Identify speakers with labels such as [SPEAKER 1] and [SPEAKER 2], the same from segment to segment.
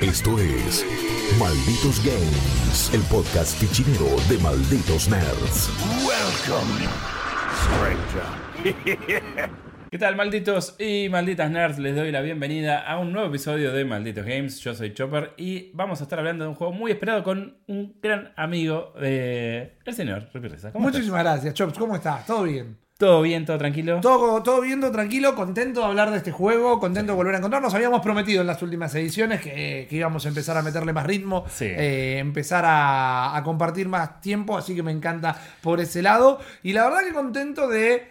[SPEAKER 1] Esto es Malditos Games, el podcast fichinero de Malditos Nerds.
[SPEAKER 2] Welcome, stranger.
[SPEAKER 3] ¿Qué tal, malditos y malditas nerds? Les doy la bienvenida a un nuevo episodio de Malditos Games. Yo soy Chopper y vamos a estar hablando de un juego muy esperado con un gran amigo de el señor Reza. ¿Cómo estás?
[SPEAKER 4] Muchísimas gracias, Chops. ¿Cómo estás? ¿Todo bien?
[SPEAKER 3] ¿Todo bien? ¿Todo tranquilo?
[SPEAKER 4] Todo, todo bien, todo tranquilo, contento de hablar de este juego, contento de volver a encontrarnos. Habíamos prometido en las últimas ediciones que, que íbamos a empezar a meterle más ritmo,
[SPEAKER 3] Sí.
[SPEAKER 4] eh, empezar a, a compartir más tiempo, así que me encanta por ese lado. Y la verdad que contento de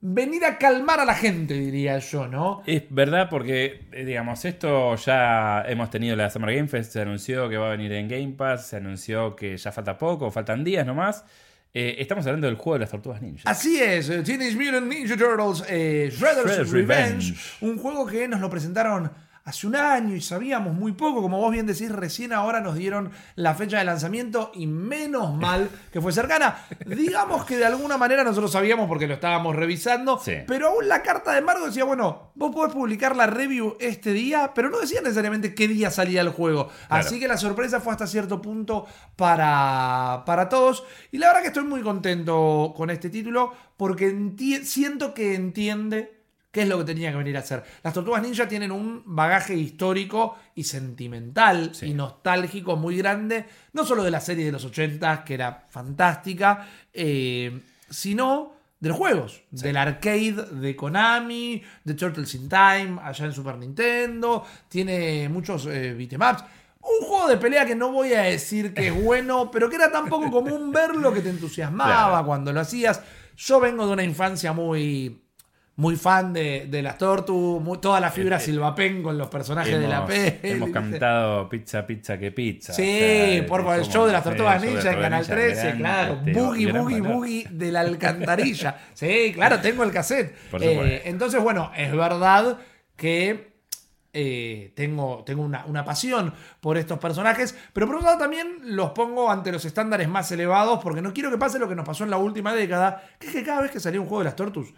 [SPEAKER 4] venir a calmar a la gente, diría yo, ¿no?
[SPEAKER 3] Es verdad porque, eh, digamos, esto ya hemos tenido la Summer Game Fest, se anunció que va a venir en Game Pass, se anunció que ya falta poco, faltan días nomás. Eh, estamos hablando del juego de las tortugas ninja.
[SPEAKER 4] Así es, eh, Teenage Mutant Ninja Turtles eh, Shredder's,
[SPEAKER 3] Shredder's
[SPEAKER 4] Revenge,
[SPEAKER 3] Revenge.
[SPEAKER 4] un juego que nos lo presentaron hace un año y sabíamos muy poco, como vos bien decís, recién ahora nos dieron la fecha de lanzamiento y menos mal que fue cercana. Digamos que de alguna manera nosotros sabíamos porque lo estábamos revisando,
[SPEAKER 3] Sí.
[SPEAKER 4] pero aún la carta de embargo decía, bueno, vos podés publicar la review este día, pero no decía necesariamente qué día salía el juego.
[SPEAKER 3] Claro.
[SPEAKER 4] Así que la sorpresa fue hasta cierto punto para, para todos. Y la verdad que estoy muy contento con este título porque siento que entiende qué es lo que tenía que venir a hacer. Las tortugas ninja tienen un bagaje histórico y sentimental
[SPEAKER 3] Sí.
[SPEAKER 4] y nostálgico muy grande, no solo de la serie de los 80 que era fantástica, eh, sino de los juegos, del arcade de Konami, de Turtles in Time, allá en Super Nintendo, tiene muchos eh, beatemaps. Un juego de pelea que no voy a decir que es bueno, pero que era tan poco común verlo que te entusiasmaba
[SPEAKER 3] Claro.
[SPEAKER 4] cuando lo hacías. Yo vengo de una infancia muy, muy fan de, de las Tortu, muy- toda la fibra silvapen con los personajes de la peli.
[SPEAKER 3] Hemos cantado pizza, pizza, que pizza.
[SPEAKER 4] Sí,
[SPEAKER 3] O sea,
[SPEAKER 4] por el show de las tortugas ninja en Canal
[SPEAKER 3] tortugas ninja,
[SPEAKER 4] 13,
[SPEAKER 3] gran,
[SPEAKER 4] claro.
[SPEAKER 3] este,
[SPEAKER 4] boogie,
[SPEAKER 3] gran
[SPEAKER 4] boogie, boogie de la alcantarilla. Sí, claro, tengo el cassette.
[SPEAKER 3] Por
[SPEAKER 4] Eh, entonces, bueno, es verdad que eh, tengo, tengo una, una pasión por estos personajes, pero por otro lado también los pongo ante los estándares más elevados porque no quiero que pase lo que nos pasó en la última década, que es que cada vez que salía un juego de las Tortus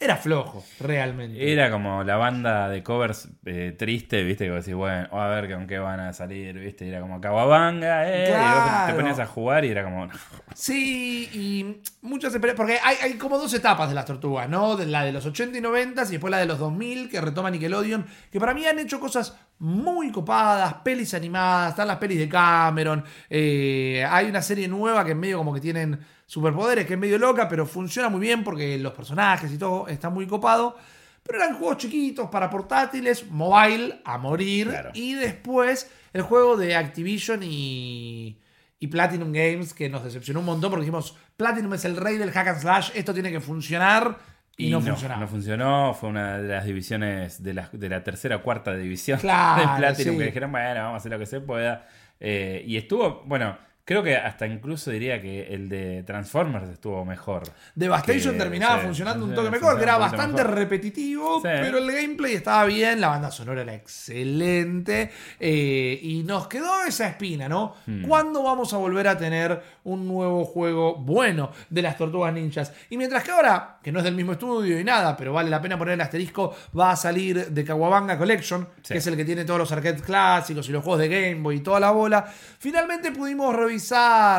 [SPEAKER 4] era flojo, realmente.
[SPEAKER 3] Era como la banda de covers eh, triste, viste, que vos decís, bueno, a ver con qué van a salir, viste, y era como Kawabanga, eh, y vos te
[SPEAKER 4] Claro.
[SPEAKER 3] ponías a jugar y era como,
[SPEAKER 4] Sí, y muchas. Porque hay, hay como dos etapas de las tortugas, ¿no? De la de los 80 y 90 y después la de los 2000 que retoma Nickelodeon. Que para mí han hecho cosas muy copadas, pelis animadas, están las pelis de Cameron. eh, hay una serie nueva que en medio como que tienen superpoderes, que es medio loca, pero funciona muy bien porque los personajes y todo está muy copado. Pero eran juegos chiquitos para portátiles, mobile, a morir.
[SPEAKER 3] Claro.
[SPEAKER 4] Y después el juego de Activision y, y Platinum Games, que nos decepcionó un montón porque dijimos, Platinum es el rey del hack and slash, esto tiene que funcionar. Y, no, funcionaba.
[SPEAKER 3] No funcionó, fue una de las divisiones de la, de la tercera o cuarta división
[SPEAKER 4] Claro,
[SPEAKER 3] de Platinum
[SPEAKER 4] sí.
[SPEAKER 3] que dijeron, bueno, vamos a hacer lo que se pueda. Eh, y estuvo, bueno, creo que hasta incluso diría que el de Transformers estuvo mejor.
[SPEAKER 4] Devastation
[SPEAKER 3] Que-
[SPEAKER 4] terminaba
[SPEAKER 3] sí,
[SPEAKER 4] funcionando un toque mejor, que era bastante
[SPEAKER 3] mejor.
[SPEAKER 4] repetitivo, pero el gameplay estaba bien, la banda sonora era excelente, eh, y nos quedó esa espina, ¿no?
[SPEAKER 3] Hmm.
[SPEAKER 4] ¿Cuándo vamos a volver a tener un nuevo juego bueno de las tortugas ninjas? Y mientras que ahora, que no es del mismo estudio y nada, pero vale la pena poner el asterisco, va a salir de Kawabanga Collection, que es el que tiene todos los arcades clásicos y los juegos de Game Boy y toda la bola. Finalmente pudimos revisar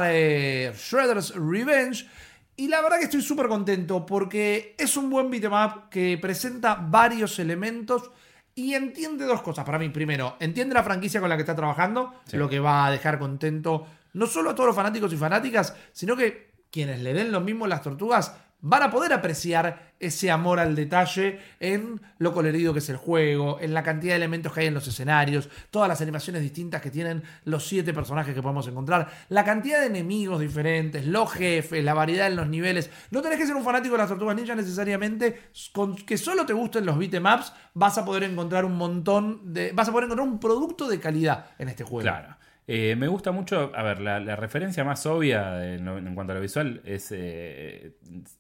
[SPEAKER 4] eh, Shredder's Revenge. Y la verdad que estoy súper contento porque es un buen beatmap que presenta varios elementos y entiende dos cosas para mí. Primero, entiende la franquicia con la que está trabajando,
[SPEAKER 3] Sí.
[SPEAKER 4] lo que va a dejar contento no solo a todos los fanáticos y fanáticas, sino que quienes le den lo mismo las tortugas van a poder apreciar ese amor al detalle en lo colorido que es el juego, en la cantidad de elementos que hay en los escenarios, todas las animaciones distintas que tienen los siete personajes que podemos encontrar, la cantidad de enemigos diferentes, los jefes, la variedad en los niveles. No tenés que ser un fanático de las tortugas ninja necesariamente, con que solo te gusten los beatemaps, vas a poder encontrar un montón de. vas a poder encontrar un producto de calidad en este juego.
[SPEAKER 3] Claro. Eh, me gusta mucho, a ver, la, la referencia más obvia en, lo- en cuanto a lo visual es eh,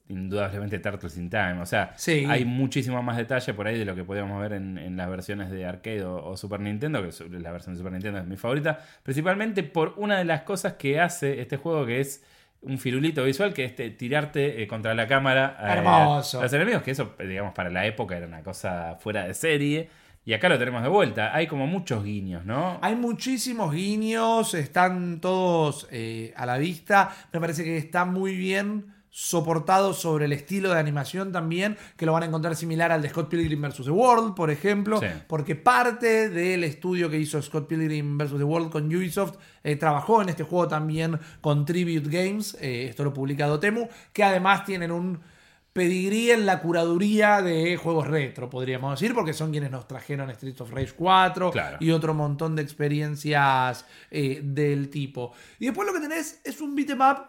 [SPEAKER 3] indudablemente Turtles in Time. O sea,
[SPEAKER 4] Sí.
[SPEAKER 3] hay muchísimo más detalle por ahí de lo que podíamos ver en, en las versiones de arcade o, o Super Nintendo, que la versión de Super Nintendo es mi favorita, principalmente por una de las cosas que hace este juego que es un firulito visual que es te- tirarte eh, contra la cámara eh,
[SPEAKER 4] Hermoso.
[SPEAKER 3] a los enemigos, que eso, eh, digamos, para la época era una cosa fuera de serie. Y acá lo tenemos de vuelta. Hay como muchos guiños, ¿no?
[SPEAKER 4] Hay muchísimos guiños, están todos eh, a la vista. Me parece que está muy bien soportado sobre el estilo de animación también, que lo van a encontrar similar al de Scott Pilgrim vs. The World, por ejemplo,
[SPEAKER 3] Sí.
[SPEAKER 4] porque parte del estudio que hizo Scott Pilgrim vs. The World con Ubisoft eh, trabajó en este juego también con Tribute Games, eh, esto lo publica Dotemu, que además tienen un pedigrí en la curaduría de juegos retro, podríamos decir, porque son quienes nos trajeron Streets of Rage 4
[SPEAKER 3] Claro.
[SPEAKER 4] y otro montón de experiencias eh, del tipo. Y después lo que tenés es un beatmap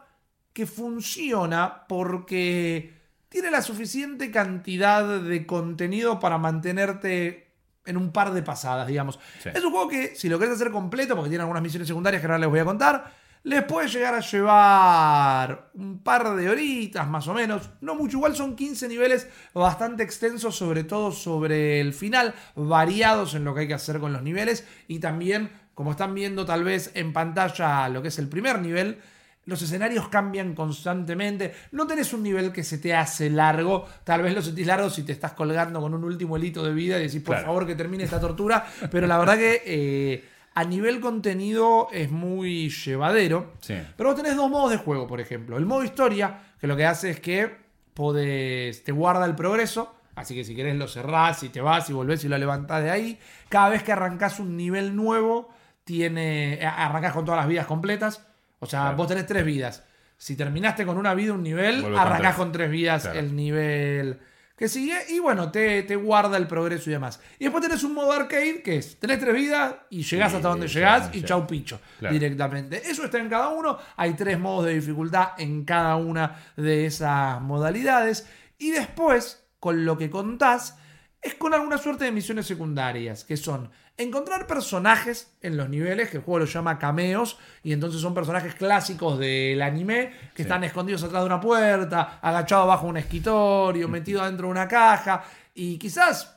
[SPEAKER 4] que funciona porque tiene la suficiente cantidad de contenido para mantenerte en un par de pasadas, digamos.
[SPEAKER 3] Sí.
[SPEAKER 4] Es un juego que, si lo querés hacer completo, porque tiene algunas misiones secundarias que ahora les voy a contar, les puede llegar a llevar un par de horitas más o menos. No mucho, igual son 15 niveles bastante extensos, sobre todo sobre el final, variados en lo que hay que hacer con los niveles y también, como están viendo tal vez en pantalla lo que es el primer nivel, los escenarios cambian constantemente. No tenés un nivel que se te hace largo. Tal vez lo sentís largo si te estás colgando con un último hilito de vida y decís, por
[SPEAKER 3] Claro.
[SPEAKER 4] favor, que termine esta tortura. Pero la verdad que eh, a nivel contenido es muy llevadero.
[SPEAKER 3] Sí.
[SPEAKER 4] Pero vos tenés dos modos de juego, por ejemplo. El modo historia, que lo que hace es que podés, te guarda el progreso. Así que si querés lo cerrás y te vas y volvés y lo levantás de ahí. Cada vez que arrancás un nivel nuevo, tiene, eh, arrancás con todas las vidas completas. O sea,
[SPEAKER 3] Claro.
[SPEAKER 4] vos tenés tres vidas. Si terminaste con una vida, un nivel,
[SPEAKER 3] Vuelve con
[SPEAKER 4] arrancás
[SPEAKER 3] tres.
[SPEAKER 4] con tres vidas
[SPEAKER 3] Claro.
[SPEAKER 4] el nivel que sigue. Y bueno, te, te guarda el progreso y demás. Y después tenés un modo arcade que es, tenés tres vidas y llegás hasta donde
[SPEAKER 3] ya,
[SPEAKER 4] llegás y chau picho
[SPEAKER 3] Claro.
[SPEAKER 4] directamente. Eso está en cada uno. Hay tres modos de dificultad en cada una de esas modalidades. Y después, con lo que contás, es con alguna suerte de misiones secundarias, que son encontrar personajes en los niveles, que el juego lo llama cameos, y entonces son personajes clásicos del anime, que
[SPEAKER 3] Sí.
[SPEAKER 4] están escondidos atrás de una puerta, agachados bajo un escritorio, metidos dentro de una caja, y quizás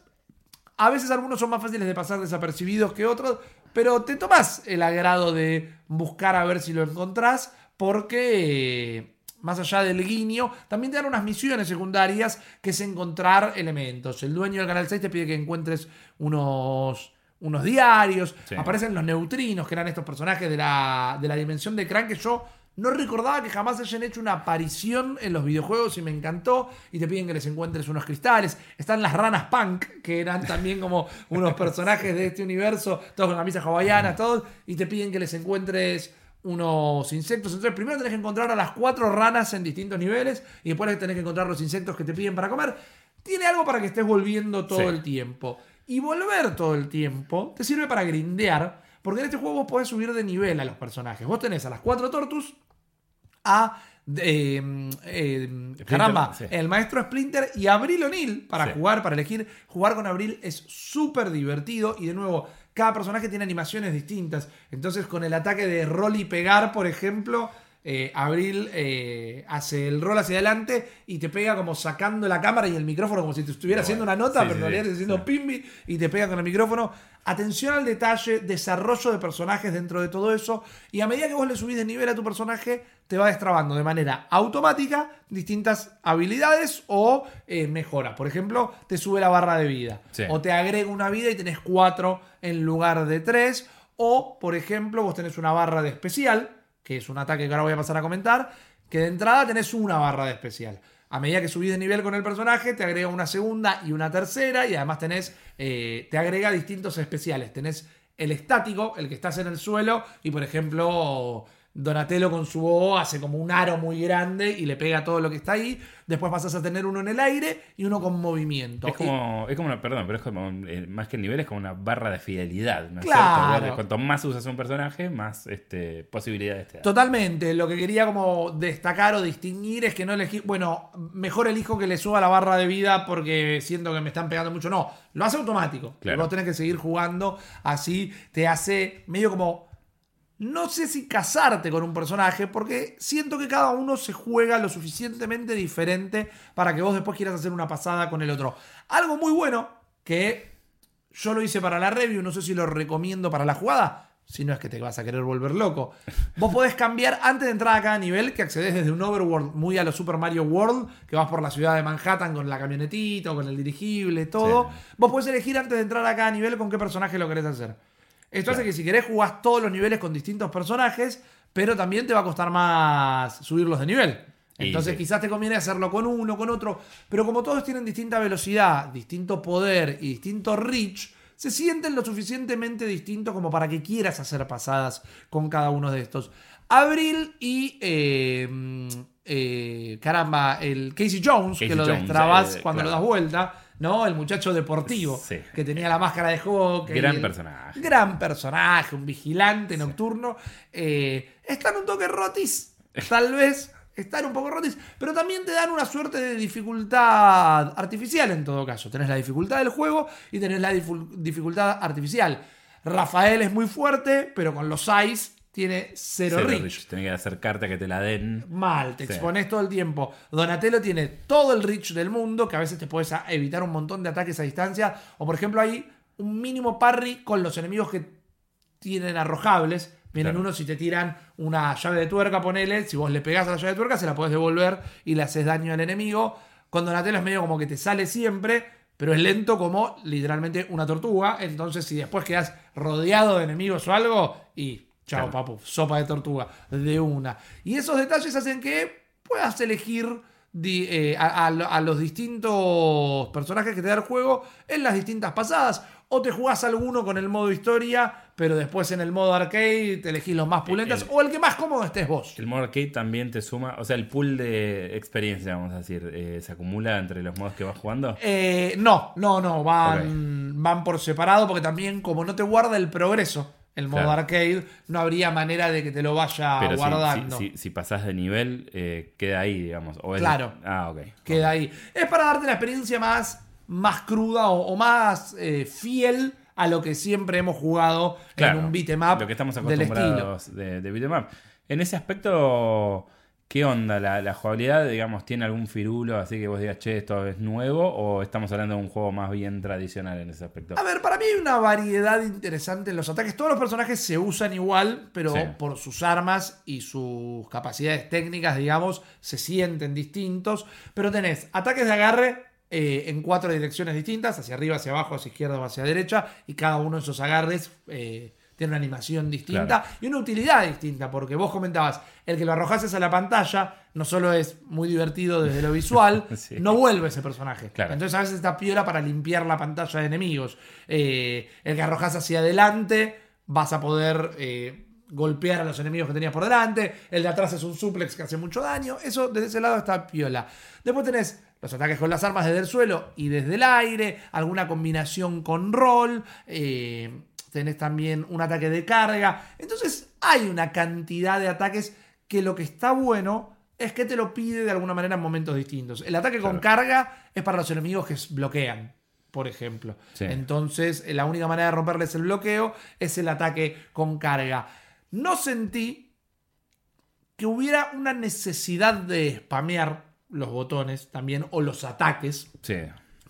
[SPEAKER 4] a veces algunos son más fáciles de pasar desapercibidos que otros, pero te tomas el agrado de buscar a ver si lo encontrás, porque más allá del guiño, también te dan unas misiones secundarias que es encontrar elementos. El dueño del Canal 6 te pide que encuentres unos, unos diarios,
[SPEAKER 3] Sí.
[SPEAKER 4] aparecen los neutrinos, que eran estos personajes de la, de la dimensión de Crank que yo no recordaba que jamás hayan hecho una aparición en los videojuegos y me encantó. Y te piden que les encuentres unos cristales. Están las ranas punk, que eran también como unos personajes de este universo, todos con camisas hawaianas, todos. Y te piden que les encuentres unos insectos. Entonces, primero tenés que encontrar a las cuatro ranas en distintos niveles y después tenés que encontrar los insectos que te piden para comer. Tiene algo para que estés volviendo todo
[SPEAKER 3] Sí.
[SPEAKER 4] el tiempo. Y volver todo el tiempo te sirve para grindear, porque en este juego vos podés subir de nivel a los personajes. Vos tenés a las cuatro tortus, a eh, eh, caramba,
[SPEAKER 3] sí.
[SPEAKER 4] el maestro Splinter y Abril O'Neill para
[SPEAKER 3] Sí.
[SPEAKER 4] jugar, para elegir. Jugar con Abril es súper divertido y de nuevo, cada personaje tiene animaciones distintas. Entonces, con el ataque de rol y pegar, por ejemplo, eh, Abril eh, hace el rol hacia adelante y te pega como sacando la cámara y el micrófono como si te estuviera haciendo una nota,
[SPEAKER 3] Sí,
[SPEAKER 4] pero en realidad
[SPEAKER 3] sí.
[SPEAKER 4] te haciendo
[SPEAKER 3] Sí.
[SPEAKER 4] pimbi y te pega con el micrófono. Atención al detalle, desarrollo de personajes dentro de todo eso. Y a medida que vos le subís de nivel a tu personaje, te va destrabando de manera automática distintas habilidades o eh, mejoras. Por ejemplo, te sube la barra de vida. O te agrega una vida y tenés cuatro en lugar de tres. O, por ejemplo, vos tenés una barra de especial, que es un ataque que ahora voy a pasar a comentar, que de entrada tenés una barra de especial. A medida que subís de nivel con el personaje, te agrega una segunda y una tercera, y además tenés, eh, te agrega distintos especiales. Tenés el estático, el que estás en el suelo, y por ejemplo, Donatello con su bow hace como un aro muy grande y le pega todo lo que está ahí. Después pasas a tener uno en el aire y uno con movimiento.
[SPEAKER 3] Es como, es como una, perdón, pero es como, eh, más que el nivel, es como una barra de fidelidad, ¿no es
[SPEAKER 4] Claro.
[SPEAKER 3] cierto? Cuanto más usas un personaje, más este, posibilidades te da.
[SPEAKER 4] Totalmente, lo que quería como destacar o distinguir es que no elegí, bueno, mejor elijo que le suba la barra de vida porque siento que me están pegando mucho. No, lo hace automático.
[SPEAKER 3] Claro.
[SPEAKER 4] Vos tenés que seguir jugando, así te hace medio como, no sé si casarte con un personaje porque siento que cada uno se juega lo suficientemente diferente para que vos después quieras hacer una pasada con el otro. Algo muy bueno que yo lo hice para la review, no sé si lo recomiendo para la jugada. si no es que te vas a querer volver loco. Vos podés cambiar antes de entrar a cada nivel, que accedes desde un overworld muy a lo Super Mario World, que vas por la ciudad de Manhattan con la camionetita o con el dirigible, todo. Vos podés elegir antes de entrar a cada nivel con qué personaje lo querés hacer. Esto hace que si querés jugás todos los niveles con distintos personajes, pero también te va a costar más subirlos de nivel. Entonces
[SPEAKER 3] sí.
[SPEAKER 4] quizás te conviene hacerlo con uno, con otro, pero como todos tienen distinta velocidad, distinto poder y distinto reach, se sienten lo suficientemente distintos como para que quieras hacer pasadas con cada uno de estos. Abril y eh, mm, eh, caramba, el Casey Jones,
[SPEAKER 3] Casey
[SPEAKER 4] que lo
[SPEAKER 3] Jones,
[SPEAKER 4] destrabas
[SPEAKER 3] eh,
[SPEAKER 4] cuando
[SPEAKER 3] claro.
[SPEAKER 4] lo das vuelta, ¿no? El muchacho deportivo
[SPEAKER 3] Sí.
[SPEAKER 4] que tenía la máscara de hockey.
[SPEAKER 3] Gran
[SPEAKER 4] el-
[SPEAKER 3] personaje.
[SPEAKER 4] Gran personaje, un vigilante nocturno. Eh, están un toque rotis, tal vez. Están un poco rotis, pero también te dan una suerte de dificultad artificial en todo caso. Tenés la dificultad del juego y tenés la dificultad artificial. Rafael es muy fuerte, pero con los Ice tiene cero,
[SPEAKER 3] Cero
[SPEAKER 4] reach.
[SPEAKER 3] reach. Tenés que acercarte a que te la den.
[SPEAKER 4] Mal, te
[SPEAKER 3] Sí.
[SPEAKER 4] expones todo el tiempo. Donatello tiene todo el reach del mundo, que a veces te puedes evitar un montón de ataques a distancia. O por ejemplo, hay un mínimo parry con los enemigos que tienen arrojables. Vienen
[SPEAKER 3] Claro.
[SPEAKER 4] unos y te tiran una llave de tuerca, ponele. Si vos le pegás a la llave de tuerca, se la podés devolver y le haces daño al enemigo. Con Donatello es medio como que te sale siempre, pero es lento como literalmente una tortuga. Entonces, si después quedas rodeado de enemigos o algo, y chao,
[SPEAKER 3] Claro.
[SPEAKER 4] papu, sopa de tortuga, de una. Y esos detalles hacen que puedas elegir eh, a, a lo- a los distintos personajes que te da el juego en las distintas pasadas. O te jugás alguno con el modo historia, pero después en el modo arcade te elegís los más pulentas
[SPEAKER 3] el-
[SPEAKER 4] o el que más cómodo estés vos.
[SPEAKER 3] El modo arcade también te suma, o sea, el pool de experiencia, vamos a decir, eh, se acumula entre los modos que vas jugando.
[SPEAKER 4] Eh, no, no, no, van, van por separado porque también como no te guarda el progreso el modo
[SPEAKER 3] Claro.
[SPEAKER 4] arcade, no habría manera de que te lo vaya
[SPEAKER 3] Pero
[SPEAKER 4] guardando.
[SPEAKER 3] si, si, si pasás de nivel, eh, queda ahí, digamos. O es-
[SPEAKER 4] Claro.
[SPEAKER 3] Ah, ok.
[SPEAKER 4] Queda ahí. Es para darte la experiencia más, más cruda o, o más eh, fiel a lo que siempre hemos jugado
[SPEAKER 3] Claro,
[SPEAKER 4] en un beat'em
[SPEAKER 3] Lo que estamos
[SPEAKER 4] del estilo.
[SPEAKER 3] acostumbrados de, de beat'em up. En ese aspecto, ¿qué onda? ¿La, la jugabilidad, digamos, tiene algún firulo así que vos digas, che, esto es nuevo? ¿O estamos hablando de un juego más bien tradicional en ese aspecto?
[SPEAKER 4] A ver, para mí hay una variedad interesante en los ataques. Todos los personajes se usan igual, pero
[SPEAKER 3] Sí.
[SPEAKER 4] por sus armas y sus capacidades técnicas, digamos, se sienten distintos. Pero tenés ataques de agarre eh, en cuatro direcciones distintas, hacia arriba, hacia abajo, hacia izquierda o hacia derecha, y cada uno de esos agarres eh, tiene una animación distinta
[SPEAKER 3] Claro.
[SPEAKER 4] y una utilidad distinta, porque vos comentabas, el que lo arrojases a la pantalla no solo es muy divertido desde lo visual,
[SPEAKER 3] Sí.
[SPEAKER 4] no vuelve ese personaje.
[SPEAKER 3] Claro.
[SPEAKER 4] Entonces a veces está piola para limpiar la pantalla de enemigos. Eh, el que arrojas hacia adelante, vas a poder eh, golpear a los enemigos que tenías por delante. El de atrás es un suplex que hace mucho daño. Eso desde ese lado está piola. Después tenés los ataques con las armas desde el suelo y desde el aire, alguna combinación con roll. eh, tenés también un ataque de carga. Entonces hay una cantidad de ataques que lo que está bueno es que te lo pide de alguna manera en momentos distintos. El ataque con carga es para los enemigos que bloquean, por ejemplo.
[SPEAKER 3] Sí.
[SPEAKER 4] Entonces, eh, la única manera de romperles el bloqueo es el ataque con carga. No sentí que hubiera una necesidad de spamear los botones también o los ataques
[SPEAKER 3] Sí.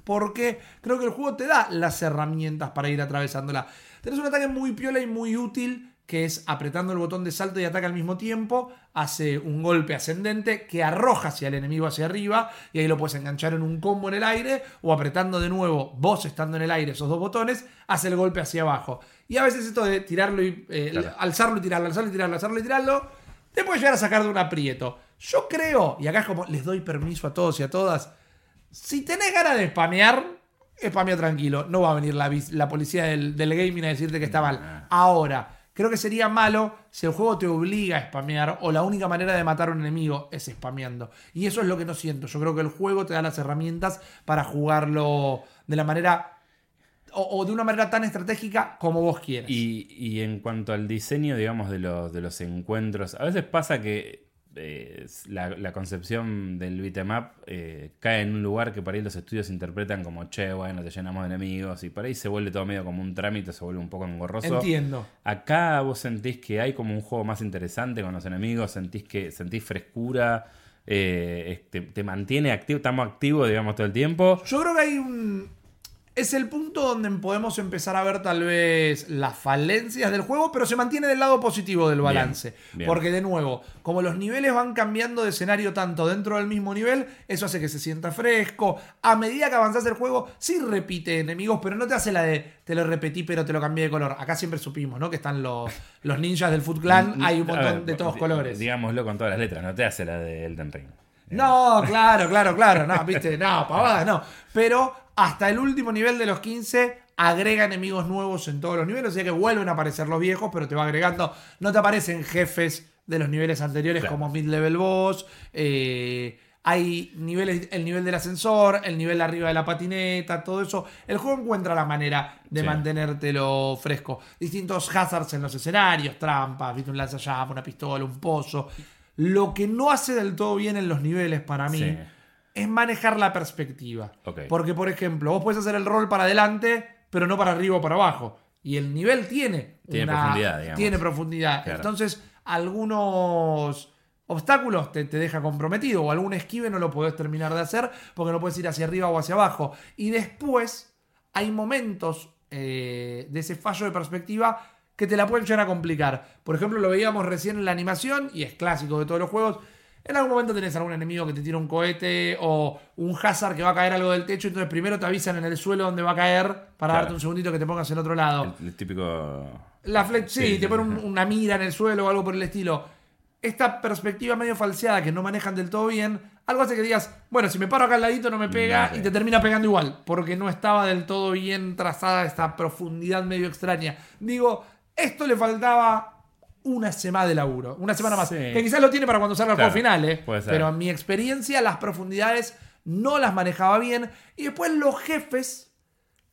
[SPEAKER 4] porque creo que el juego te da las herramientas para ir atravesándola. Tenés un ataque muy piola y muy útil, que es apretando el botón de salto y ataque al mismo tiempo, hace un golpe ascendente que arroja hacia el enemigo hacia arriba, y ahí lo puedes enganchar en un combo en el aire, o apretando de nuevo, vos estando en el aire, esos dos botones, hace el golpe hacia abajo. Y a veces esto de tirarlo y eh,
[SPEAKER 3] Claro.
[SPEAKER 4] alzarlo y tirarlo, alzarlo y tirarlo, alzarlo y tirarlo, te puede llegar a sacar de un aprieto. Yo creo, y acá es como les doy permiso a todos y a todas, si tenés ganas de spamear, spamea tranquilo. No va a venir la, policía del, del gaming a decirte que está mal. Ahora, creo que sería malo si el juego te obliga a spamear o la única manera de matar a un enemigo es spameando. Y eso es lo que no siento. Yo creo que el juego te da las herramientas para jugarlo de la manera... O, o de una manera tan estratégica como vos quieras.
[SPEAKER 3] Y, y en cuanto al diseño, digamos, de los, de los encuentros, a veces pasa que eh, la, la concepción del beat'em up eh, cae en un lugar que por ahí los estudios interpretan como, che, bueno, te llenamos de enemigos, y por ahí se vuelve todo medio como un trámite, se vuelve un poco engorroso.
[SPEAKER 4] Entiendo.
[SPEAKER 3] Acá vos sentís que hay como un juego más interesante con los enemigos, sentís que sentís frescura, eh, te, te mantiene activo, estamos activos, digamos, todo el tiempo.
[SPEAKER 4] Yo creo que hay un. Es el punto donde podemos empezar a ver tal vez las falencias del juego, pero se mantiene del lado positivo del balance.
[SPEAKER 3] bien.
[SPEAKER 4] Porque de nuevo, como los niveles van cambiando de escenario tanto dentro del mismo nivel, eso hace que se sienta fresco. A medida que avanzas el juego, sí repite enemigos, pero no te hace la de te lo repetí pero te lo cambié de color. Acá siempre supimos, ¿no? Que están los, los ninjas del Foot Clan, hay un montón
[SPEAKER 3] ver,
[SPEAKER 4] de todos colores.
[SPEAKER 3] Digámoslo con todas las letras, no te hace la de Elden Ring.
[SPEAKER 4] No, claro, claro, claro. No, viste, no, pavada, no. Pero hasta el último nivel de los 15 agrega enemigos nuevos en todos los niveles. O sea que vuelven a aparecer los viejos, pero te va agregando. No te aparecen jefes de los niveles anteriores
[SPEAKER 3] Claro.
[SPEAKER 4] como mid-level boss. eh, hay niveles, el nivel del ascensor, el nivel de arriba de la patineta, todo eso. El juego encuentra la manera de
[SPEAKER 3] Sí.
[SPEAKER 4] mantenértelo fresco. Distintos hazards en los escenarios, trampas, ¿viste? un lanzallamas, una pistola, un pozo. Lo que no hace del todo bien en los niveles para mí
[SPEAKER 3] Sí.
[SPEAKER 4] es manejar la perspectiva. Porque, por ejemplo, vos puedes hacer el rol para adelante, pero no para arriba o para abajo. Y el nivel tiene,
[SPEAKER 3] Tiene profundidad, digamos.
[SPEAKER 4] Tiene profundidad.
[SPEAKER 3] Claro.
[SPEAKER 4] Entonces, algunos obstáculos te, te deja comprometido o algún esquive no lo podés terminar de hacer porque no puedes ir hacia arriba o hacia abajo. Y después hay momentos eh, de ese fallo de perspectiva que te la pueden llegar a complicar. Por ejemplo, lo veíamos recién en la animación y es clásico de todos los juegos. En algún momento tenés algún enemigo que te tira un cohete o un hazard que va a caer algo del techo, entonces primero te avisan en el suelo donde va a caer para
[SPEAKER 3] Claro.
[SPEAKER 4] darte un segundito que te pongas en otro lado.
[SPEAKER 3] El, el típico.
[SPEAKER 4] La flex, sí,
[SPEAKER 3] Sí,
[SPEAKER 4] te ponen un- una mira en el suelo o algo por el estilo. Esta perspectiva medio falseada que no manejan del todo bien, algo hace que digas, bueno, si me paro acá al ladito no me pega
[SPEAKER 3] Nada.
[SPEAKER 4] y te termina pegando igual, porque no estaba del todo bien trazada esta profundidad medio extraña. Digo, esto le faltaba una semana de laburo, una semana más.
[SPEAKER 3] Sí.
[SPEAKER 4] Que quizás lo tiene para cuando salga el
[SPEAKER 3] Claro,
[SPEAKER 4] juego final, ¿eh?
[SPEAKER 3] puede ser.
[SPEAKER 4] pero en mi experiencia las profundidades no las manejaba bien y después los jefes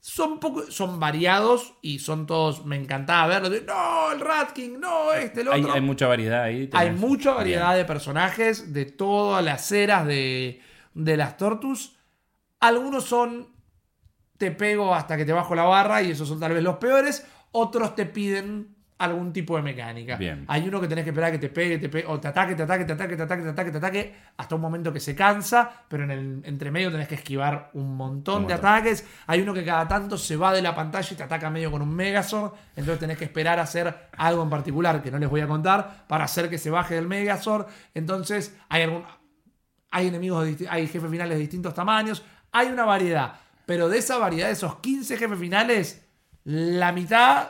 [SPEAKER 4] son poco, son variados y son todos, me encantaba verlos. No, el Rat King, no, este, el
[SPEAKER 3] Hay,
[SPEAKER 4] otro.
[SPEAKER 3] hay mucha variedad ahí.
[SPEAKER 4] Hay mucha variedad
[SPEAKER 3] Bien.
[SPEAKER 4] de personajes de todas las eras de, de las Tortus. Algunos son te pego hasta que te bajo la barra y esos son tal vez los peores. Otros te piden algún tipo de mecánica.
[SPEAKER 3] Bien.
[SPEAKER 4] Hay uno que tenés que esperar que te pegue, te pegue, o te ataque, te ataque, te ataque, te ataque, te ataque, te ataque, hasta un momento que se cansa, pero en el entremedio tenés que esquivar un montón
[SPEAKER 3] Un
[SPEAKER 4] de
[SPEAKER 3] montón.
[SPEAKER 4] ataques. Hay uno que cada tanto se va de la pantalla y te ataca medio con un Megazord, entonces tenés que esperar a hacer algo en particular que no les voy a contar para hacer que se baje del Megazord. Entonces hay algún hay enemigos, de hay jefes finales de distintos tamaños, hay una variedad. Pero de esa variedad, de esos 15 jefes finales, la mitad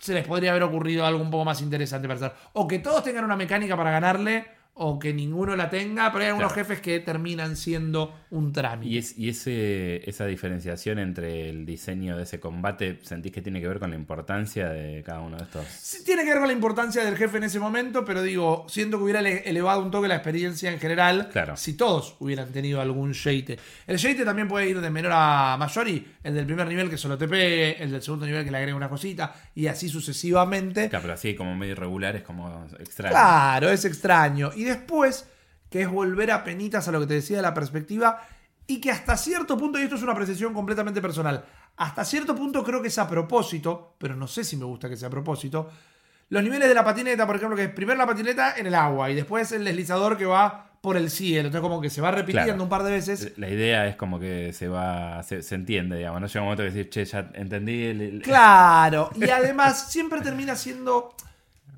[SPEAKER 4] se les podría haber ocurrido algo un poco más interesante para hacer. O que todos tengan una mecánica para ganarle, o que ninguno la tenga, pero hay algunos
[SPEAKER 3] Claro.
[SPEAKER 4] jefes que terminan siendo un trámite.
[SPEAKER 3] Y, es, y ese, esa diferenciación entre el diseño de ese combate, ¿sentís que tiene que ver con la importancia de cada uno de estos?
[SPEAKER 4] Sí, tiene que ver con la importancia del jefe en ese momento, pero digo, siento que hubiera ele- elevado un toque la experiencia en general
[SPEAKER 3] Claro.
[SPEAKER 4] si todos hubieran tenido algún Sheite. El Sheite también puede ir de menor a mayor y el del primer nivel que solo te pegue, el del segundo nivel que le agrega una cosita y así sucesivamente.
[SPEAKER 3] Claro, pero así como medio irregular es como extraño.
[SPEAKER 4] Claro, es extraño. Y después, que es volver a penitas a lo que te decía de la perspectiva, y que hasta cierto punto, y esto es una apreciación completamente personal, hasta cierto punto creo que es a propósito, pero no sé si me gusta que sea a propósito. Los niveles de la patineta, por ejemplo, que es primero la patineta en el agua y después el deslizador que va por el cielo. Entonces, como que se va repitiendo
[SPEAKER 3] Claro.
[SPEAKER 4] un par de veces.
[SPEAKER 3] La idea es como que se va, se, se entiende, digamos. No llega un momento que decir, che, ya entendí. el- el-
[SPEAKER 4] Claro, y además siempre termina siendo.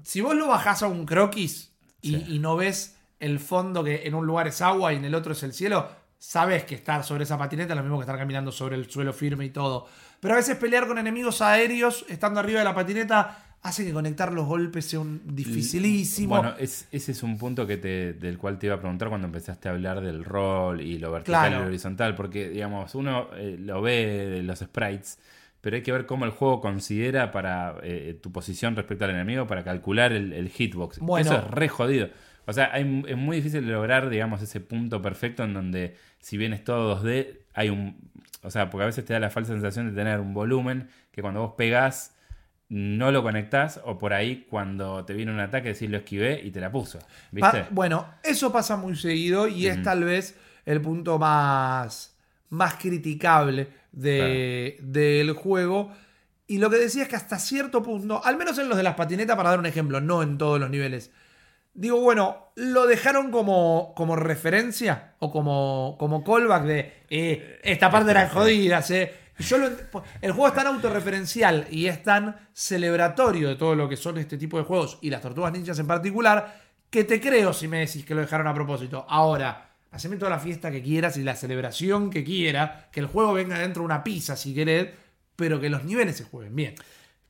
[SPEAKER 4] Si vos lo bajás a un croquis y,
[SPEAKER 3] Sí.
[SPEAKER 4] y no ves el fondo que en un lugar es agua y en el otro es el cielo, sabes que estar sobre esa patineta es lo mismo que estar caminando sobre el suelo firme y todo. Pero a veces pelear con enemigos aéreos estando arriba de la patineta hace que conectar los golpes sea un dificilísimo.
[SPEAKER 3] Bueno, es- ese es un punto que te, del cual te iba a preguntar cuando empezaste a hablar del rol y lo vertical y lo horizontal, porque, digamos, uno eh, lo ve de los sprites, pero hay que ver cómo el juego considera para eh, tu posición respecto al enemigo para calcular el, el hitbox.
[SPEAKER 4] Bueno.
[SPEAKER 3] Eso es re jodido. O sea, hay- es muy difícil lograr, digamos, ese punto perfecto en donde, si bien es todo 2D, hay un... O sea, porque a veces te da la falsa sensación de tener un volumen que cuando vos pegás no lo conectás o por ahí cuando te viene un ataque decís lo esquivé y te la puso. ¿Viste?
[SPEAKER 4] Pa- bueno, eso pasa muy seguido y es tal vez el punto más, más criticable de- del juego. Y lo que decía es que hasta cierto punto, al menos en los de las patinetas, para dar un ejemplo, no en todos los niveles, digo, bueno, lo dejaron como, como referencia o como, como callback de eh, esta parte eran jodidas, eh. yo lo ent- el juego es tan autorreferencial y es tan celebratorio de todo lo que son este tipo de juegos y las tortugas ninjas en particular, que te creo si me decís que lo dejaron a propósito. Ahora, haceme toda la fiesta que quieras y la celebración que quiera, que el juego venga dentro de una pizza si querés, pero que los niveles se jueguen bien.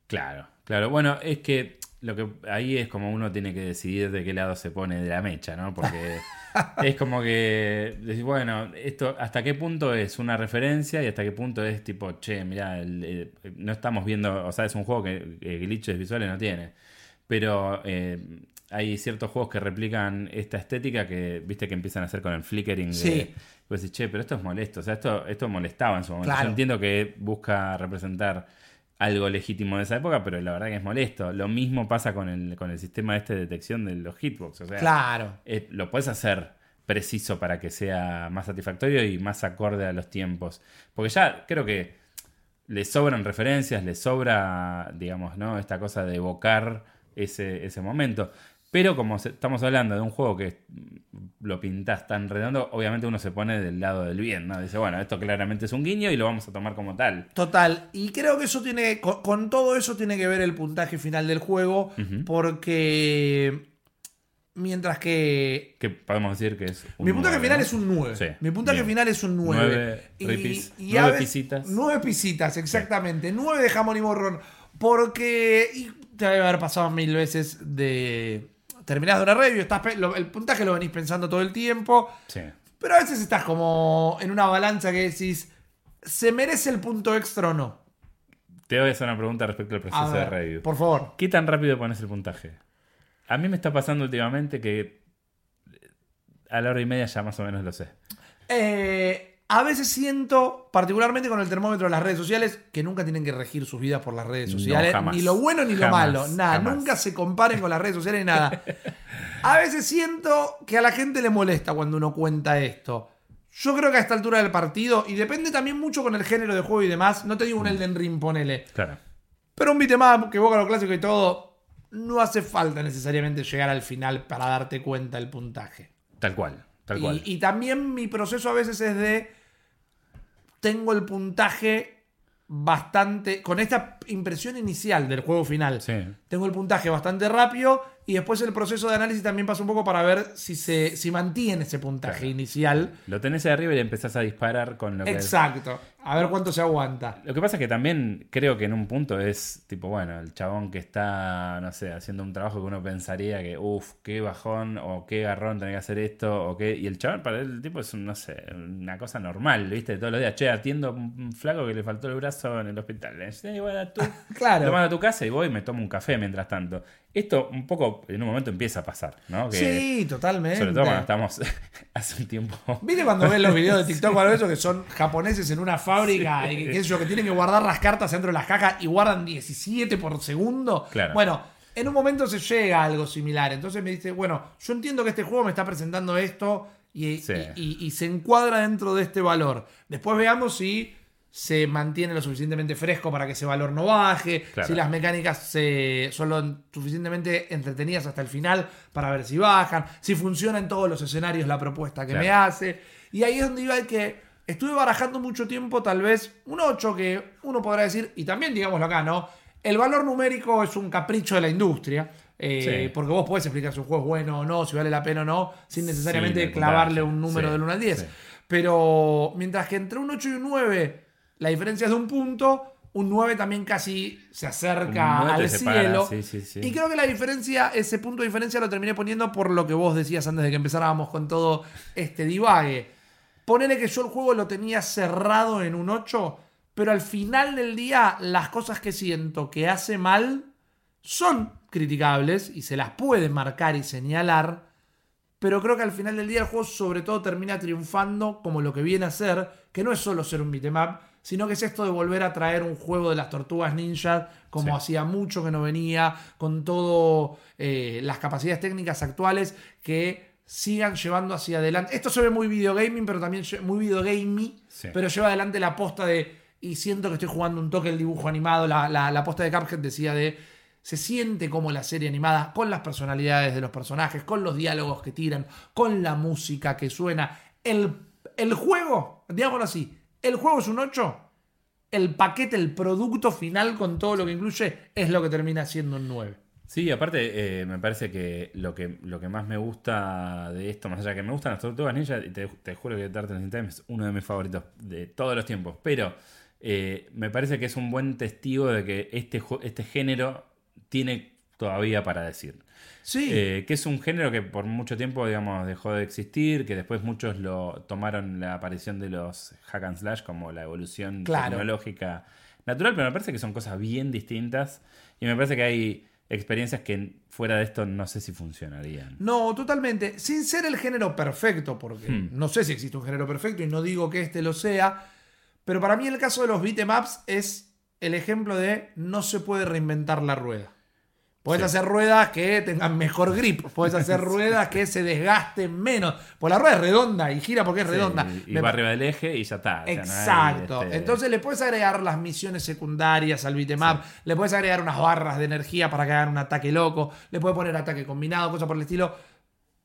[SPEAKER 3] Claro, claro. Bueno, es que lo que ahí es como uno tiene que decidir de qué lado se pone de la mecha, ¿no? Porque es como que decir, bueno, esto hasta qué punto es una referencia y hasta qué punto es tipo, che, mirá, el- el- no estamos viendo, o sea, es un juego que eh, glitches visuales no tiene. Pero eh, hay ciertos juegos que replican esta estética que, viste, que empiezan a hacer con el flickering. de-
[SPEAKER 4] Sí.
[SPEAKER 3] Pues decís, che, pero esto es molesto. O sea, esto, esto molestaba en su momento.
[SPEAKER 4] Claro.
[SPEAKER 3] Yo entiendo que busca representar algo legítimo de esa época, pero la verdad que es molesto. Lo mismo pasa con el, con el sistema este de detección de los hitbox. O sea,
[SPEAKER 4] Claro.
[SPEAKER 3] eh, lo puedes hacer preciso para que sea más satisfactorio y más acorde a los tiempos. Porque ya creo que le sobran referencias, le sobra, digamos, ¿no? Esta cosa de evocar ese, ese momento. Pero como estamos hablando de un juego que mm, lo pintas tan redondo, obviamente uno se pone del lado del bien, ¿no? Dice, bueno, esto claramente es un guiño y lo vamos a tomar como tal.
[SPEAKER 4] Total, y creo que eso tiene, con, con todo eso tiene que ver el puntaje final del juego, porque mientras que
[SPEAKER 3] Que podemos decir que es un
[SPEAKER 4] mi puntaje final
[SPEAKER 3] ¿no?
[SPEAKER 4] es un 9.
[SPEAKER 3] Sí,
[SPEAKER 4] Mi puntaje
[SPEAKER 3] bien.
[SPEAKER 4] final es un 9.
[SPEAKER 3] Nueve ripis, nueve
[SPEAKER 4] a veces-
[SPEAKER 3] pisitas.
[SPEAKER 4] Nueve pisitas, exactamente. 9 de jamón y morrón. Porque y te debe haber pasado mil veces de... Terminás de una review, estás, lo- el puntaje lo venís pensando todo el tiempo.
[SPEAKER 3] Sí.
[SPEAKER 4] Pero a veces estás como en una balanza que decís, ¿se merece el punto extra o no?
[SPEAKER 3] Te voy a hacer una pregunta respecto al proceso de review.
[SPEAKER 4] por favor.
[SPEAKER 3] ¿Qué tan rápido pones el puntaje? A mí me está pasando últimamente que a la hora y media ya más o menos lo sé.
[SPEAKER 4] Eh, a veces siento, particularmente con el termómetro de las redes sociales, que nunca tienen que regir sus vidas por las redes
[SPEAKER 3] No,
[SPEAKER 4] sociales.
[SPEAKER 3] jamás.
[SPEAKER 4] ni lo bueno ni lo malo. Nada,
[SPEAKER 3] jamás.
[SPEAKER 4] nunca se comparen con las redes sociales ni nada. A veces siento que a la gente le molesta cuando uno cuenta esto. Yo creo que a esta altura del partido, y depende también mucho con el género de juego y demás, no te digo un Elden Ring, ponele.
[SPEAKER 3] Claro.
[SPEAKER 4] Pero un beat'em up que evoca lo clásico y todo, no hace falta necesariamente llegar al final para darte cuenta del puntaje.
[SPEAKER 3] Tal cual. Tal cual.
[SPEAKER 4] Y, y también mi proceso a veces es de. Tengo el puntaje bastante. Con esta impresión inicial del juego final.
[SPEAKER 3] Sí.
[SPEAKER 4] Tengo el puntaje bastante rápido. Y después el proceso de análisis también pasa un poco para ver si se si mantiene ese puntaje
[SPEAKER 3] Claro.
[SPEAKER 4] inicial.
[SPEAKER 3] Lo tenés ahí arriba y le empezás a disparar con lo que
[SPEAKER 4] Exacto. A ver cuánto se aguanta.
[SPEAKER 3] Lo que pasa es que también creo que en un punto es tipo, bueno, el chabón que está, no sé, haciendo un trabajo que uno pensaría que, uff, qué bajón o qué garrón tener que hacer esto o qué. Y el chabón para él, el tipo es, un, no sé, una cosa normal, ¿viste? Todos los días, che, atiendo a un flaco que le faltó el brazo en el hospital. "Eh, bueno, tú
[SPEAKER 4] Claro.
[SPEAKER 3] lo mando a tu casa y voy y me tomo un café mientras tanto. Esto un poco en un momento empieza a pasar, ¿no? Que,
[SPEAKER 4] sí, totalmente.
[SPEAKER 3] Sobre todo cuando estamos hace un tiempo.
[SPEAKER 4] ¿Viste cuando ves los videos de TikTok o algo de eso que son japoneses en una fábrica y que, yo, que tienen que guardar las cartas dentro de las cajas y guardan 17 por segundo?
[SPEAKER 3] Claro.
[SPEAKER 4] Bueno, en un momento se llega a algo similar. Entonces me dice, bueno, yo entiendo que este juego me está presentando esto y,
[SPEAKER 3] Sí.
[SPEAKER 4] y- y- y se encuadra dentro de este valor. Después veamos si se mantiene lo suficientemente fresco para que ese valor no baje,
[SPEAKER 3] Claro.
[SPEAKER 4] si las mecánicas se- son lo suficientemente entretenidas hasta el final para ver si bajan, si funciona en todos los escenarios la propuesta que
[SPEAKER 3] Claro.
[SPEAKER 4] me hace. Y ahí es donde iba el que estuve barajando mucho tiempo, tal vez un 8 que uno podrá decir, y también digámoslo acá, ¿no? El valor numérico es un capricho de la industria. eh,
[SPEAKER 3] Sí.
[SPEAKER 4] Porque vos podés explicar si un juego es bueno o no, si vale la pena o no, sin necesariamente clavarle un número
[SPEAKER 3] Sí,
[SPEAKER 4] del 1 al 10.
[SPEAKER 3] sí.
[SPEAKER 4] Pero mientras que entre un 8 y un 9 la diferencia es de un punto, un 9 también casi se acerca al cielo.
[SPEAKER 3] sí, sí, sí.
[SPEAKER 4] Y creo que la diferencia, ese punto de diferencia lo terminé poniendo por lo que vos decías antes de que empezáramos con todo este divague. Ponele que yo el juego lo tenía cerrado en un 8, pero al final del día las cosas que siento que hace mal son criticables y se las puede marcar y señalar, pero creo que al final del día el juego sobre todo termina triunfando como lo que viene a ser, que no es solo ser un beat'em up, sino que es esto de volver a traer un juego de las tortugas ninja como
[SPEAKER 3] Sí.
[SPEAKER 4] hacía mucho que no venía, con todo eh, las capacidades técnicas actuales que sigan llevando hacia adelante. Esto se ve muy videogaming, pero también muy videogaming,
[SPEAKER 3] Sí.
[SPEAKER 4] pero lleva adelante la posta de, y siento que estoy jugando un toque el dibujo animado, la, la, la posta de Cuphead decía de, se siente como la serie animada, con las personalidades de los personajes, con los diálogos que tiran, con la música que suena. El, el juego, digámoslo así, el juego es un 8, el paquete, el producto final con todo lo que incluye es lo que termina siendo un 9.
[SPEAKER 3] Sí, aparte eh, me parece que lo, que lo que más me gusta de esto, más allá de que me gustan las tortugas ninja, te, te juro que Turtles in Time es uno de mis favoritos de todos los tiempos, pero eh, me parece que es un buen testigo de que este, este género tiene todavía para decir.
[SPEAKER 4] Sí,
[SPEAKER 3] Eh, que es un género que por mucho tiempo, digamos, dejó de existir, que después muchos lo tomaron la aparición de los hack and slash como la evolución
[SPEAKER 4] Claro.
[SPEAKER 3] tecnológica natural, pero me parece que son cosas bien distintas y me parece que hay experiencias que fuera de esto no sé si funcionarían.
[SPEAKER 4] No, totalmente. Sin ser el género perfecto, porque
[SPEAKER 3] Hmm.
[SPEAKER 4] no sé si existe un género perfecto y no digo que este lo sea, pero para mí el caso de los beatemaps es el ejemplo de no se puede reinventar la rueda. Puedes
[SPEAKER 3] Sí.
[SPEAKER 4] hacer ruedas que tengan mejor grip, puedes hacer ruedas que se desgasten menos. Pues la rueda es redonda y gira porque es redonda.
[SPEAKER 3] Sí, y
[SPEAKER 4] Me
[SPEAKER 3] va arriba del eje y ya está. no
[SPEAKER 4] Exacto.
[SPEAKER 3] este,
[SPEAKER 4] Entonces le puedes agregar las misiones secundarias al beatmap, le puedes agregar unas barras de energía para que hagan un ataque loco, le puedes poner ataque combinado, cosas por el estilo.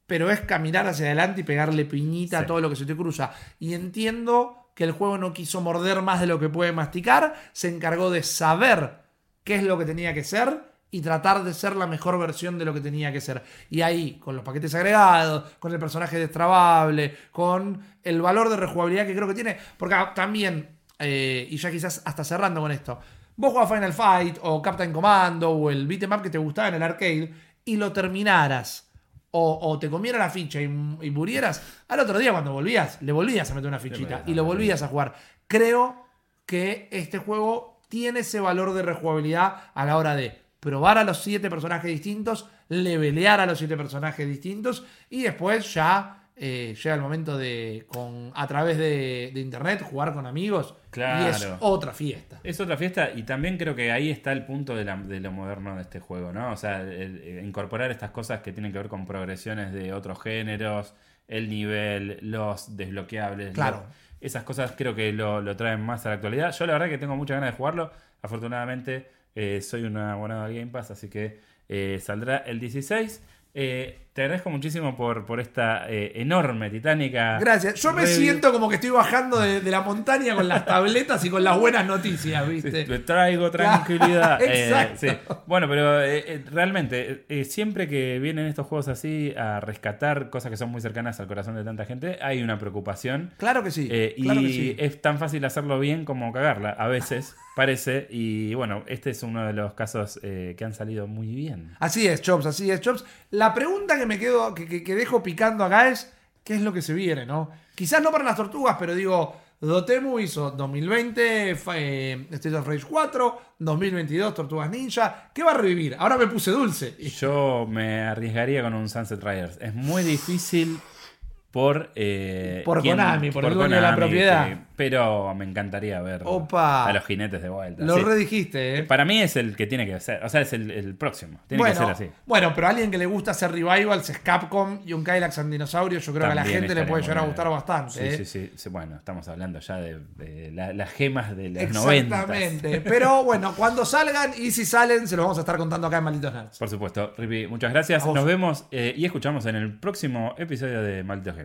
[SPEAKER 4] Pero es caminar hacia adelante y pegarle piñita a
[SPEAKER 3] Sí.
[SPEAKER 4] todo lo que se te cruza. Y entiendo que el juego no quiso morder más de lo que puede masticar, se encargó de saber qué es lo que tenía que ser y tratar de ser la mejor versión de lo que tenía que ser. Y ahí, con los paquetes agregados, con el personaje destrabable, con el valor de rejugabilidad que creo que tiene, porque ah, también, eh, y ya quizás hasta cerrando con esto, vos jugabas Final Fight o Captain Commando o el beat'em up que te gustaba en el arcade y lo terminaras. O, o te comiera la ficha y, y murieras, al otro día cuando volvías, le volvías a meter una fichita y lo volvías a jugar. Creo que este juego tiene ese valor de rejugabilidad a la hora de probar a los siete personajes distintos, levelear a los siete personajes distintos y después ya eh, llega el momento de, con, a través de, de internet, jugar con amigos y es
[SPEAKER 3] Claro.
[SPEAKER 4] otra fiesta.
[SPEAKER 3] Es otra fiesta y también creo que ahí está el punto de, la- de lo moderno de este juego, ¿no? O sea, el- el incorporar estas cosas que tienen que ver con progresiones de otros géneros, el nivel, los desbloqueables.
[SPEAKER 4] Claro.
[SPEAKER 3] esas cosas creo que lo, lo traen más a la actualidad. Yo la verdad que tengo muchas ganas de jugarlo. Afortunadamente soy un abonado de Game Pass, así que eh, saldrá el 16. Eh, te agradezco muchísimo por, por esta eh, enorme, titánica.
[SPEAKER 4] Gracias. Yo me
[SPEAKER 3] review.
[SPEAKER 4] siento como que estoy bajando de, de la montaña con las tabletas y con las buenas noticias,
[SPEAKER 3] Sí,
[SPEAKER 4] ¿viste?
[SPEAKER 3] te traigo tranquilidad. Eh,
[SPEAKER 4] Exacto.
[SPEAKER 3] sí. Bueno, pero eh, realmente, siempre que vienen estos juegos así a rescatar cosas que son muy cercanas al corazón de tanta gente, hay una preocupación.
[SPEAKER 4] Claro que sí. Claro
[SPEAKER 3] y
[SPEAKER 4] que sí.
[SPEAKER 3] es tan fácil hacerlo bien como cagarla, a veces, parece. Y bueno, este es uno de los casos que han salido muy bien.
[SPEAKER 4] Así es, Chops, así es, Chops. La pregunta que me quedo, que, que- dejo picando acá es: ¿qué es lo que se viene, no? Quizás no para las tortugas, pero digo, Dotemu hizo 2020, fa- eh, Street of Rage 4, 2022, Tortugas Ninja. ¿Qué va a revivir? Ahora me puse dulce.
[SPEAKER 3] Yo me arriesgaría con un Sunset Riders. Es muy difícil por... eh,
[SPEAKER 4] Por
[SPEAKER 3] quién-
[SPEAKER 4] Konami, por el dueño de la propiedad.
[SPEAKER 3] que- pero me encantaría ver
[SPEAKER 4] Opa.
[SPEAKER 3] a los jinetes de vuelta.
[SPEAKER 4] Lo
[SPEAKER 3] sí.
[SPEAKER 4] redijiste, ¿eh?
[SPEAKER 3] Para mí es el que tiene que ser. O sea, es el, el próximo. Tiene
[SPEAKER 4] bueno,
[SPEAKER 3] que ser así.
[SPEAKER 4] bueno, pero a alguien que le gusta hacer revivals es Capcom y un Kylax and Dinosaurio, yo creo que a la gente le puede llegar a gustar bastante.
[SPEAKER 3] Sí,
[SPEAKER 4] ¿eh?
[SPEAKER 3] sí, sí, sí. Bueno, estamos hablando ya de, de la- las gemas de los 90.
[SPEAKER 4] Exactamente. Pero bueno, cuando salgan y si salen, se los vamos a estar contando acá en Malditos Nerds.
[SPEAKER 3] Por supuesto, Rippy, muchas gracias. Nos vemos eh, y escuchamos en el próximo episodio de Malditos